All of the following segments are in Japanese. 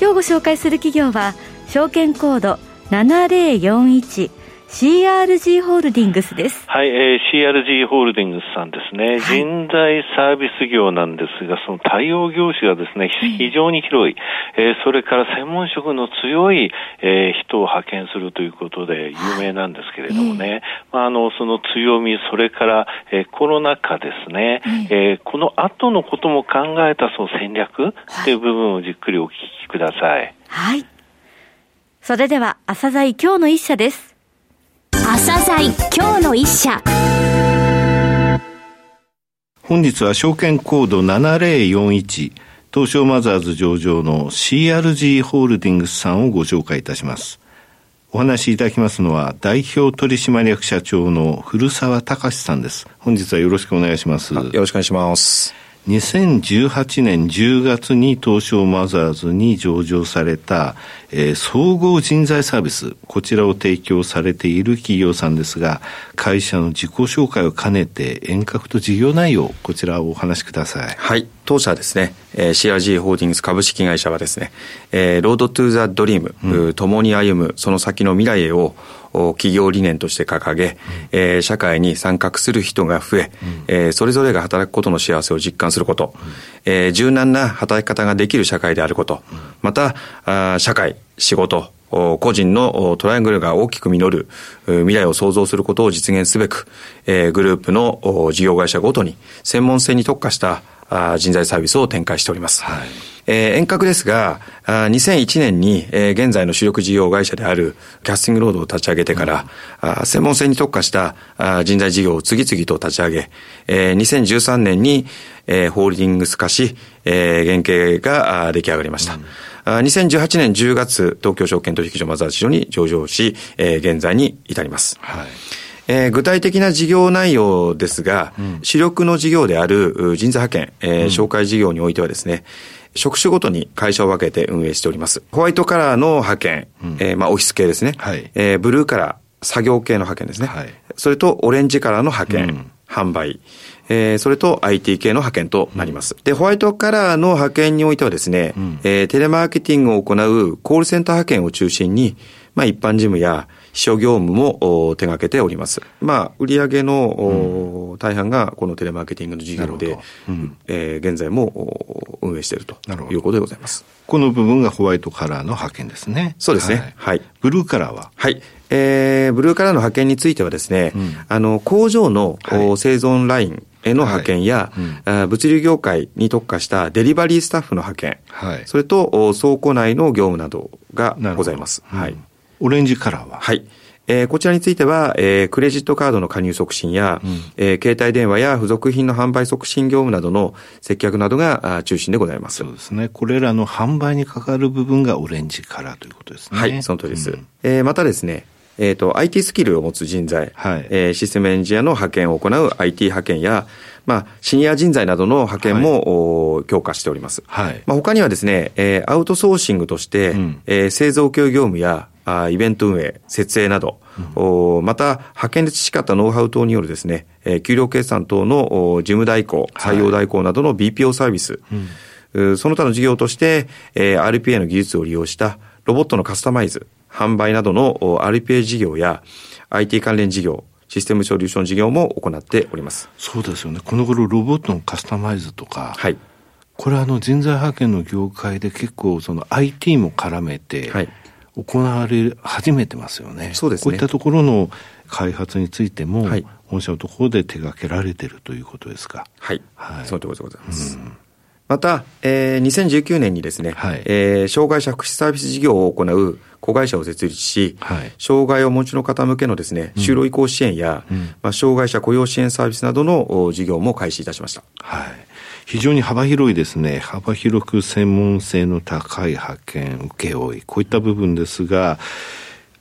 今日ご紹介する企業は証券コード7041 CRG ホールディングスです。はい、えー、CRG ホールディングスさんですね、はい、人材サービス業なんですが、その対応業種がですね、非常に広い、えー、それから専門職の強い、えー、人を派遣するということで有名なんですけれどもね、まあ、あの、その強み、それから、えー、コロナ禍ですね、えー、この後のことも考えたその戦略っていう部分をじっくりお聞きください。はい。それでは、朝鮮今日の一社です。朝鮮今日の一社。本日は証券コード7041東証マザーズ上場の CRG ホールディングスさんをご紹介いたします。お話しいただきますのは代表取締役社長の古澤隆さんです。本日はよろしくお願いします。よろしくお願いします。2018年10月に東証マザーズに上場された、えー、総合人材サービス、こちらを提供されている企業さんですが、会社の自己紹介を兼ねて沿革と事業内容、こちらをお話しください。はい。当社ですね、えー、CRG ホールディングス株式会社はですね、えー、 Road to the Dream、うん、共に歩むその先の未来へを企業理念として掲げ、うん、えー、社会に参画する人が増え、うん、えー、それぞれが働くことの幸せを実感すること、うん、えー、柔軟な働き方ができる社会であること、うん、またあ社会、仕事、個人のトライアングルが大きく実る未来を創造することを実現すべく、えー、グループの事業会社ごとに専門性に特化した人材サービスを展開しております。はいえー、遠隔ですが、2001年に、えー、現在の主力事業会社であるキャスティングロードを立ち上げてから、うん、専門性に特化した人材事業を次々と立ち上げ、えー、2013年に、えー、ホールディングス化し、えー、原型が出来上がりました。うん2018年10月、東京証券取引所マザーズ市場に上場し、えー、現在に至ります。はいえー、具体的な事業内容ですが、うん、主力の事業である人材派遣、えー、紹介事業においてはですね、職種ごとに会社を分けて運営しております。ホワイトカラーの派遣、うん、えー、まあオフィス系ですね。はい、えー、ブルーカラー、作業系の派遣ですね。はい、それとオレンジカラーの派遣、うん、販売。えー、それと IT 系の派遣となります。うん、で、ホワイトカラーの派遣においてはですね、うん、えー、テレマーケティングを行うコールセンター派遣を中心に、まあ一般事務や秘書業務も手掛けております。まあ、売上の、うん、大半がこのテレマーケティングの事業で、うん、えー、現在も運営しているということでございます。この部分がホワイトカラーの派遣ですね。そうですね。はい。はい、ブルーカラーは？はい。えー、ブルーカラーの派遣についてはですね、うん、あの、工場の、はい、生存ラインへの派遣や、はいうん、物流業界に特化したデリバリースタッフの派遣、はい、それと倉庫内の業務などがございます。はい。オレンジカラーは？はい。えー、こちらについては、えー、クレジットカードの加入促進や、うん、えー、携帯電話や付属品の販売促進業務などの接客などが中心でございます。そうですね。これらの販売にかかる部分がオレンジカラーということですね。はい、その通りです。うん、えー、またですね、えっ、ー、と、IT スキルを持つ人材、はい、えー、システムエンジニアの派遣を行う IT 派遣や、まあ、シニア人材などの派遣も、はい、強化しております。はい。まあ、他にはですね、えー、アウトソーシングとして、うん、えー、製造業業務や、あイベント運営、設営など、うん、また、派遣で培ったノウハウ等によるですね、えー、給料計算等の事務代行、採用代行などの BPO サービス、はい、その他の事業として、えー、RPA の技術を利用したロボットのカスタマイズ、販売などの RPA 事業や IT 関連事業、システムソリューション事業も行っております。そうですよね。この頃ロボットのカスタマイズとか、はい。これはあの人材派遣の業界で結構その IT も絡めて、はい。行われ始めてますよね。そうですね。こういったところの開発についても、はい、本社のところで手掛けられているということですか。はい。はい、そのところでございます。うんまた、えー、2019年にですね、はい、えー、障害者福祉サービス事業を行う子会社を設立し、はい、障害をお持ちの方向けのですね、就労移行支援や、うん、まあ、障害者雇用支援サービスなどの事業も開始いたしました。はい。非常に幅広いですね、幅広く専門性の高い派遣、請負、こういった部分ですが、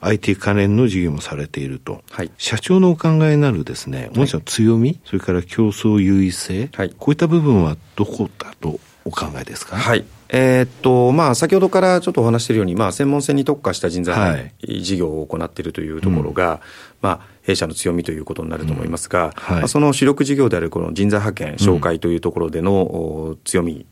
IT 関連の事業もされていると、はい、社長のお考えになるですね、御社の強み、それから競争優位性、はい、こういった部分はどこだとお考えですか？はいえー、っと、まあ、先ほどからちょっとお話しているように、まあ、専門性に特化した人材事業を行っているというところが、はい、まあ、弊社の強みということになると思いますが、うん。はい、まあ、その主力事業であるこの人材派遣、紹介というところでの強み、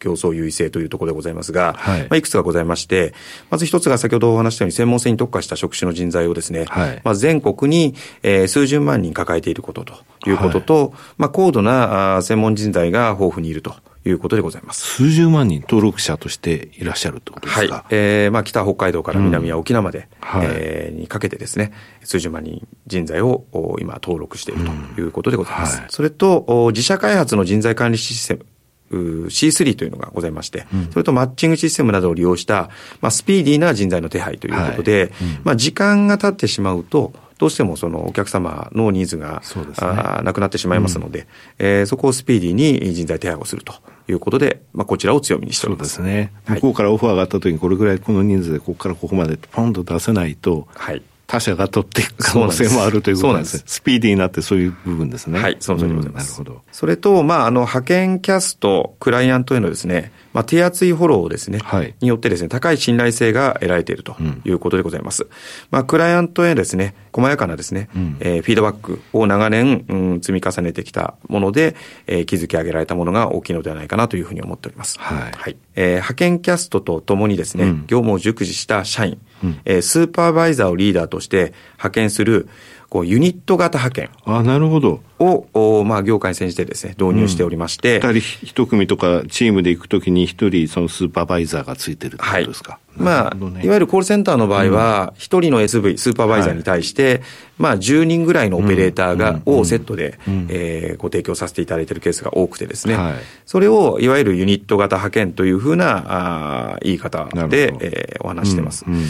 競争優位性というところでございますが、はい。まあ、いくつかございまして、まず一つが先ほどお話したように専門性に特化した職種の人材をですね、はい、まあ、全国に、えー、数十万人抱えていることということと、はい、まあ、高度なあ専門人材が豊富にいると。いうことでございます。数十万人登録者としていらっしゃるということですか？はい。えー、まあ北北海道から南は沖縄まで、うんはい、えー、にかけてですね、数十万人人材を今登録しているということでございます。うんはい、それと、自社開発の人材管理システム、C3 というのがございまして、うん、それとマッチングシステムなどを利用した、まあ、スピーディーな人材の手配ということで、はい。うん、まあ、時間が経ってしまうと、どうしてもそのお客様のニーズが、ね、あなくなってしまいますので、うん、えー、そこをスピーディーに人材手配をするということで、まあ、こちらを強みにしております。そうですね。向こうからオファーがあったときに、これぐらいこの人数でここからここまでポンと出せないと、はい、他社が取っていく可能性もあるということなんです。スピーディーになってそういう部分ですね。はい、その通りでございます。うん、なるほど。それと、まあ、あの、派遣キャスト、クライアントへのですね、まあ、手厚いフォローですね、はい、によってですね、高い信頼性が得られているということでございます。うん、まあ、クライアントへですね、細やかなですね、うん、えー、フィードバックを長年、うん、積み重ねてきたもので、えー、築き上げられたものが大きいのではないかなというふうに思っております。はい。はい、えー、派遣キャストとともにですね、業務を熟知した社員、うん、えー、スーパーバイザーをリーダーとして派遣する、こうユニット型派遣。あなるほど。を、おまあ、業界に先じてですね、導入しておりまして。二、うん、人一組とかチームで行くときに一人そのスーパーバイザーがついてるってことですか、はい、まあ、ね、いわゆるコールセンターの場合は、一、人の SV、スーパーバイザーに対して、はい、まあ、10人ぐらいのオペレーターが、をセットで、えー、ご提供させていただいているケースが多くてですね、はい、それを、いわゆるユニット型派遣というふうな、あ言い方で、えー、お話してます。うん。うん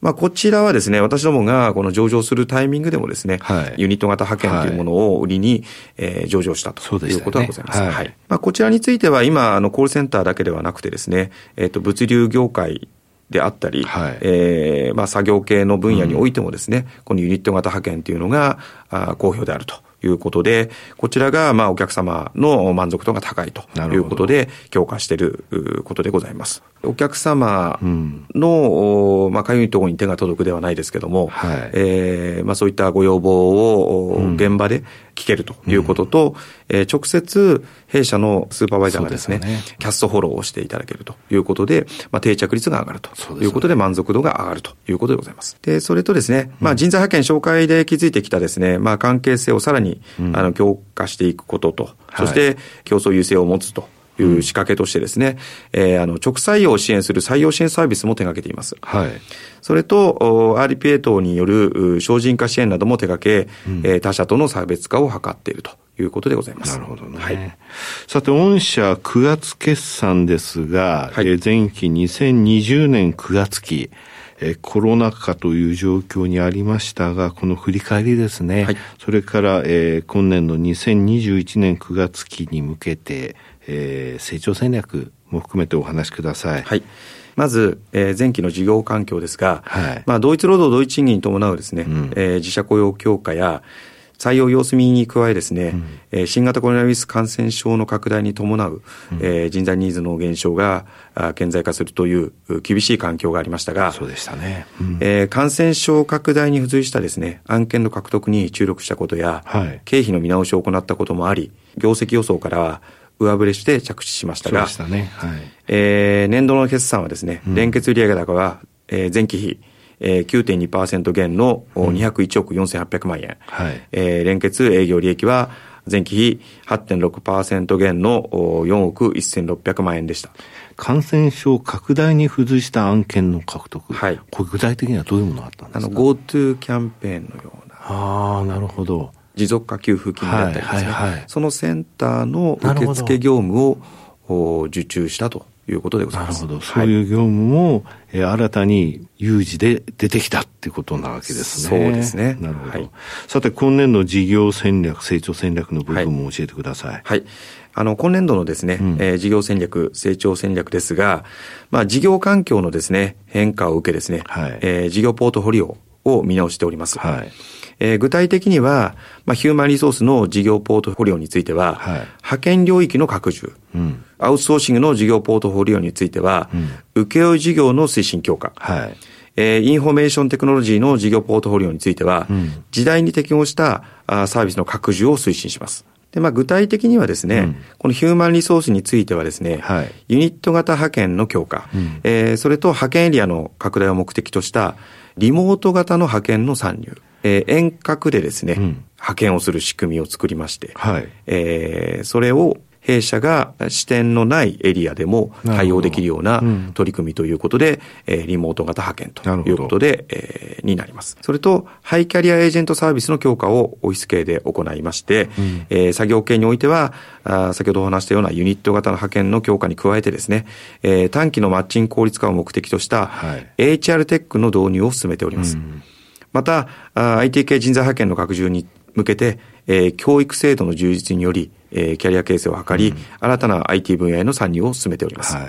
まあ、こちらはですね、私どもがこの上場するタイミングでもですね、はい、ユニット型派遣というものを売りに、えー、上場したということがございます。ね、はい、まあ、こちらについては今、あの、コールセンターだけではなくてですね、えっ、ー、と、物流業界であったり、はい、えー、まあ、作業系の分野においてもですね、うん、このユニット型派遣というのが、あ好評であると。いうことで、こちらがまあお客様の満足度が高いということで、強化していることでございます。お客様の、うん、まあ、かゆいところに手が届くではないですけども、はい、えー、まあ、そういったご要望を現場で聞けるということと、うん、えー、直接弊社のスーパーバイザーがですね、すねキャストフォローをしていただけるということで、まあ、定着率が上がるということで、満足度が上がるということでございます。で、それとですね、まあ、人材派遣紹介で築いてきたですね、まあ、関係性をさらに、あの強化していくことと、そして競争優勢を持つと。いう仕掛けとしてですね、うん、えー、あの、直採用を支援する採用支援サービスも手掛けています。はい。それと、RPA 等による精進化支援なども手掛け、うん、えー、他社との差別化を図っているということでございます。なるほどね。はい、さて、御社9月決算ですが、はい、えー、前期2020年9月期、えー、コロナ禍という状況にありましたが、この振り返りですね、はい、それから、えー、今年の2021年9月期に向けて、えー、成長戦略も含めてお話しください。はい。まず、えー、前期の事業環境ですが、はい、まあ、同一労働同一賃金に伴うですね、うん、えー、自社雇用強化や、採用様子見に加えですね、うん、新型コロナウイルス感染症の拡大に伴う、うん、えー、人材ニーズの減少が顕在化するという厳しい環境がありましたが、そうでしたね。うん、えー、感染症拡大に付随したですね、案件の獲得に注力したことや、はい、経費の見直しを行ったこともあり、業績予想からは上振れして着地しましたが、そうね。はい。えー、年度の決算はですね、連結売上高は、えー、前期比、えー、9.2%減の201億4800万円、はい。えー、連結営業利益は前期比8.6%減の4億1600万円でした。感染症拡大に付随した案件の獲得、はい、これ具体的にはどういうものがあったんですか？GoTo キャンペーンのような。ああ、なるほど。持続化給付金だったりですね、はいはいはい、そのセンターの受付業務を受注したということでございます。なるほど。そういう業務も、えー、新たに有事で出てきたっていうことなわけですね。そうですね。なるほど。はい、さて、今年の事業戦略、成長戦略の部分も教えてください。はい。あの、今年度のですね、うん、えー、事業戦略、成長戦略ですが、まあ、事業環境のですね、変化を受けですね、はい、えー、事業ポートフォリオを見直しております。はい。えー、具体的には、まあ、ヒューマンリソースの事業ポートフォリオについては、はい、派遣領域の拡充、うん、アウトソーシングの事業ポートフォリオについては、うん、請負事業の推進強化、はい。えー、 Information Technology の事業ポートフォリオについては、うん、時代に適応したあサービスの拡充を推進します。で、まあ、具体的にはですね、うん、この Human Resource についてはですね、はい、ユニット型派遣の強化、うん、えー、それと派遣エリアの拡大を目的としたリモート型の派遣の参入、えー、遠隔でですね、うん、派遣をする仕組みを作りまして、はい、えー、それを弊社が支店のないエリアでも対応できるような取り組みということで、うん、リモート型派遣ということで、えー、になります。それと、ハイキャリアエージェントサービスの強化をオフィス系で行いまして、うん、えー、作業系においてはあ、先ほどお話したようなユニット型の派遣の強化に加えてですね、えー、短期のマッチング効率化を目的とした、HR テックの導入を進めております。うんまた、IT 系人材派遣の拡充に向けて、えー、教育制度の充実により、えー、キャリア形成を図り、うん、新たな IT 分野への参入を進めております。はい、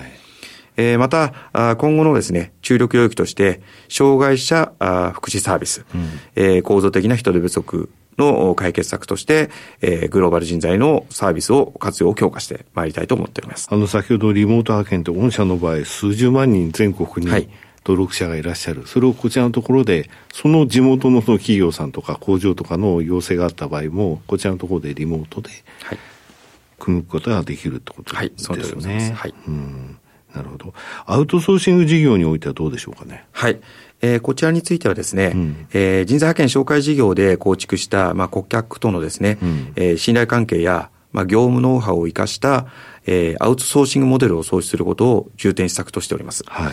えー、また、今後のですね、注力領域として、障害者福祉サービス、うん、えー、構造的な人手不足の解決策として、えー、グローバル人材のサービスを活用を強化してまいりたいと思っております。あの、先ほどリモート派遣って御社の場合、数十万人全国に、はい登録者がいらっしゃる。それをこちらのところで、その地元のその企業さんとか工場とかの要請があった場合も、こちらのところでリモートで、組むことができるってことですよね。はい、はい、うん。なるほど。アウトソーシング事業においてはどうでしょうかね。はい。えー、こちらについてはですね、うん、えー、人材派遣紹介事業で構築した、まあ、顧客とのですね、うん、えー、信頼関係や、まあ、業務ノウハウを生かした、えー、アウトソーシングモデルを創出することを重点施策としております。はい。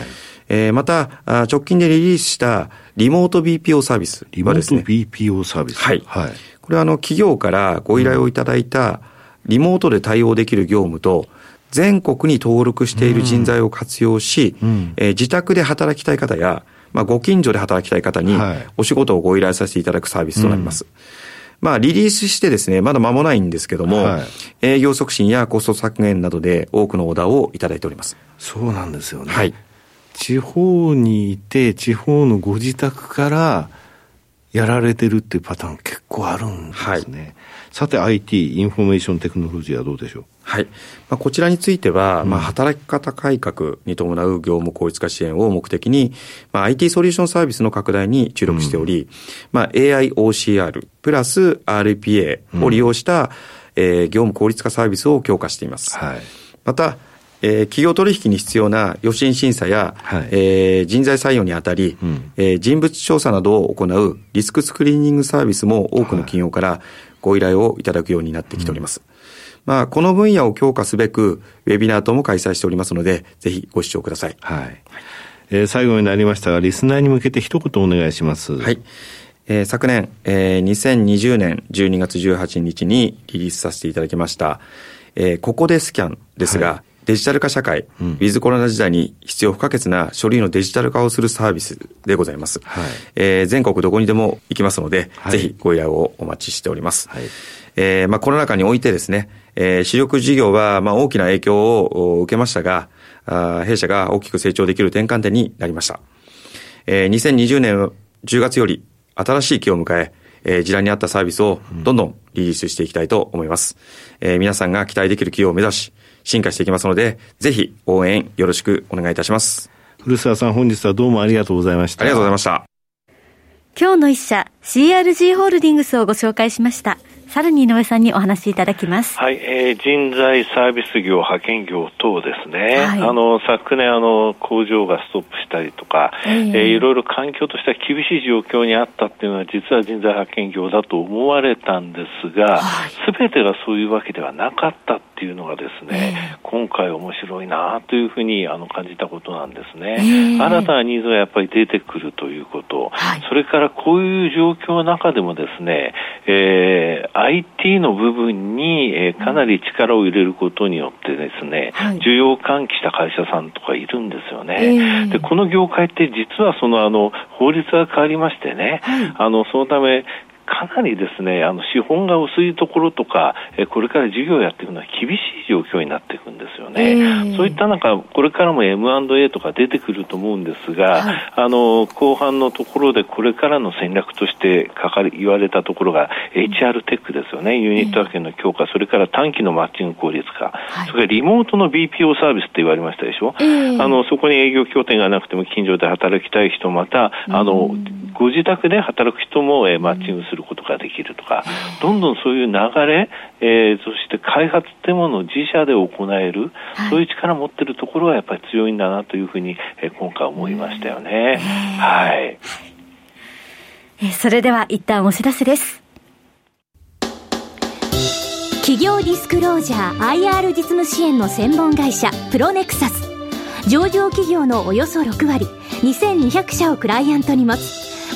えー、また、直近でリリースしたリモート BPO サービスはですね。リモート BPO サービスはい。はい。これはあの、企業からご依頼をいただいた、リモートで対応できる業務と、全国に登録している人材を活用し、うん、えー、自宅で働きたい方や、まあ、ご近所で働きたい方に、お仕事をご依頼させていただくサービスとなります。うんまあ、リリースしてですね、まだ間もないんですけども、はい、営業促進やコスト削減などで多くのオーダーをいただいております。そうなんですよね。はい。地方にいて、地方のご自宅からやられてるっていうパターン結構あるんですね。はい、さて IT、 Information Technology はどうでしょう？はい。まあ、こちらについては、まあ、働き方改革に伴う業務効率化支援を目的に、まあ、IT ソリューションサービスの拡大に注力しており、うん、まあ、 AI OCR プラス RPA を利用した、うん、えー、業務効率化サービスを強化しています。はい。また、えー、企業取引に必要な与信審査や、はい、えー、人材採用にあたり、うん、えー、人物調査などを行うリスクスクリーニングサービスも多くの企業からご依頼をいただくようになってきております。はいまあ、この分野を強化すべく、ウェビナー等も開催しておりますので、ぜひご視聴ください。はい。えー、最後になりましたが、リスナーに向けて一言お願いします。はい。えー、昨年、えー、2020年12月18日にリリースさせていただきました、えー、ここでスキャンですが、はいデジタル化社会、うん、ウィズコロナ時代に必要不可欠な書類のデジタル化をするサービスでございます。はい、えー、全国どこにでも行きますので、はい、ぜひご依頼をお待ちしております。はい、えー、まあ、コロナ禍においてですね、えー、主力事業は、まあ、大きな影響を受けましたが、あ弊社が大きく成長できる転換点になりました。えー、2020年10月より新しい期を迎え、えー、時代に合ったサービスをどんどんリリースしていきたいと思います。えー、皆さんが期待できる企業を目指し、進化していきますので、ぜひ応援よろしくお願いいたします。古澤さん本日はどうもありがとうございました。ありがとうございました。今日の一社 CRG ホールディングスをご紹介しました。さらに井上さんにお話しいただきます。はい、えー、人材サービス業、派遣業等ですね。はい、あの、昨年、あの、工場がストップしたりとか、えー、えー、いろいろ環境としては厳しい状況にあったっていうのは、実は人材派遣業だと思われたんですが、す、べ、てがそういうわけではなかったっていうのがですね、えー、今回面白いなというふうにあの感じたことなんですね。えー、新たなニーズがやっぱり出てくるということ、はい、それからこういう状況の中でもですね、えー、IT の部分に、えー、かなり力を入れることによってですね、はい、需要喚起した会社さんとかいるんですよね。えー、で、この業界って実はそのあの、法律が変わりましてね、はい、あの、そのため、かなりですね、あの資本が薄いところとか、えこれから事業をやっていくのは厳しい状況になっていくんですよね。えー、そういった中、これからも M&A とか出てくると思うんですが、はい、あの後半のところでこれからの戦略としてかかり言われたところが HR テックですよね、ユニット派遣の強化、それから短期のマッチング効率化、はい、それからリモートの BPO サービスって言われましたでしょ、えー、あのそこに営業拠点がなくても近所で働きたい人、またあのご自宅で働く人も、えー、マッチングすることができるとか、どんどんそういう流れ、えー、そして開発ってものを自社で行える、はい、そういう力を持っているところはやっぱり強いんだなというふうに、えー、今回思いましたよね。はい。それでは一旦お知らせです。企業ディスクロージャー IR 実務支援の専門会社プロネクサス上場企業のおよそ6割2200社をクライアントに持つ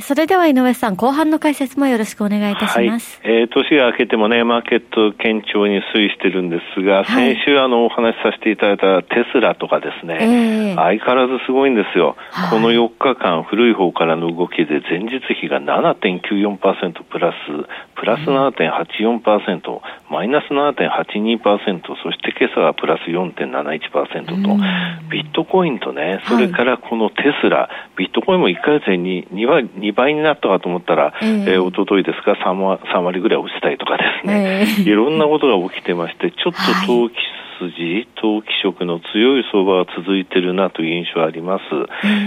それでは井上さん、後半の解説もよろしくお願いいたします。はい、えー、年が明けてもね、マーケット堅調に推移してるんですが、はい、先週あのお話しさせていただいたテスラとかですね、えー、相変わらずすごいんですよ。はい、この4日間、古い方からの動きで前日比が7.94%プラス、プラス7.84%、マイナス7.82%、そして今朝はプラス4.71%と、ビットコインとね、それからこのテスラ、ビットコインも1ヶ月に 2, 割2倍になったかと思ったら、えー、えー、一昨日ですか3割 ,3 割ぐらい落ちたりとかですね、えー、いろんなことが起きてまして、ちょっと投機筋、投機色の強い相場が続いているなという印象があります。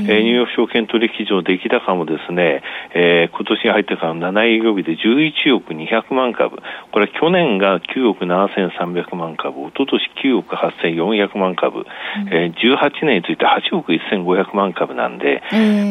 えー、ニューヨーク証券取引所出来高もですね、えー、今年に入ってから7営業日で11億200万株。これは去年が9億7300万株、一昨年9億8400万株、うん、えー、18年について8億1500万株なんで、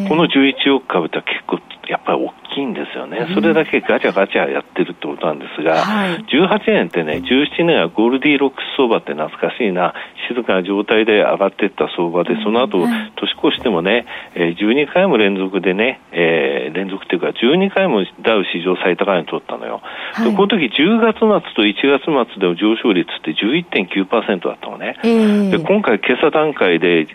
この11億株って結構やっぱり大きいんですよね、それだけガチャガチャやってるってことなんですが、はい、18年ってね、17年はゴールディーロックス相場って懐かしいな、静かな状態で上がっていった相場で、その後、年越してもね、え12回も連続でね、えー、連続っていうか、12回もダウ史上最高値を取ったのよ。はい、でこの時10月末と1月末での上昇率って11.9%だったのね。えー、で今回、今朝段階で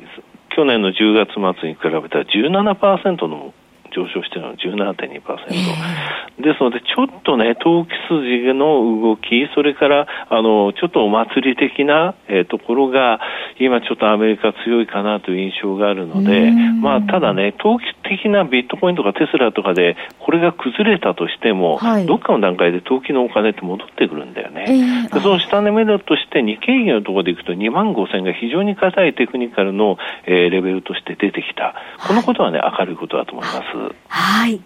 去年の10月末に比べたら17%の上昇しているのは17.2%、えー、ですので、ちょっとね、投機筋の動き、それからあのちょっとお祭り的な、えー、ところが、今、ちょっとアメリカ強いかなという印象があるので、まあ、ただね、投機的なビットコインとかテスラとかで、これが崩れたとしても、はい、どっかの段階で投機のお金って戻ってくるんだよね。えー、でその下値目処として、日経平均のところでいくと、2万5000が非常に硬いテクニカルの、えー、レベルとして出てきた。このことはね、明るいことだと思います。はい。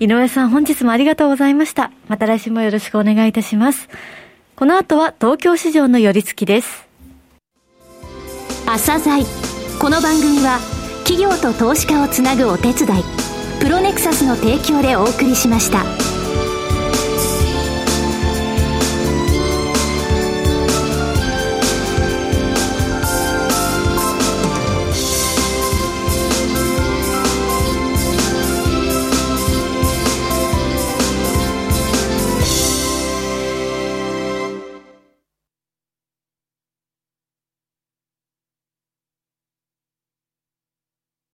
井上さん、本日もありがとうございました。また来週もよろしくお願いいたします。この後は東京市場の寄り付きです。朝鮮この番組は企業と投資家をつなぐお手伝いプロネクサスの提供でお送りしました。